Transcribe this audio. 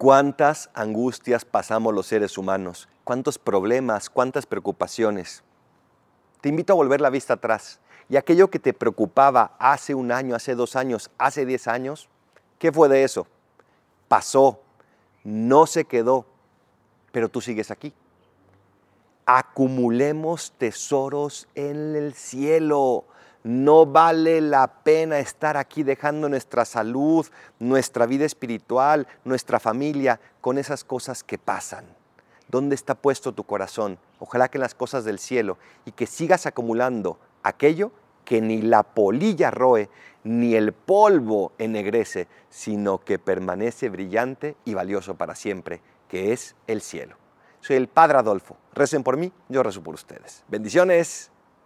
cuántas angustias pasamos los seres humanos, cuántos problemas, cuántas preocupaciones. Te invito a volver la vista atrás. Y aquello que te preocupaba hace un año, hace dos años, hace diez años, ¿qué fue de eso? Pasó, no se quedó, pero tú sigues aquí. Acumulemos tesoros en el cielo. No vale la pena estar aquí dejando nuestra salud, nuestra vida espiritual, nuestra familia con esas cosas que pasan. ¿Dónde está puesto tu corazón? Ojalá que en las cosas del cielo y que sigas acumulando aquello que ni la polilla roe, ni el polvo ennegrece, sino que permanece brillante y valioso para siempre, que es el cielo. Soy el Padre Adolfo. Recen por mí, yo rezo por ustedes. Bendiciones.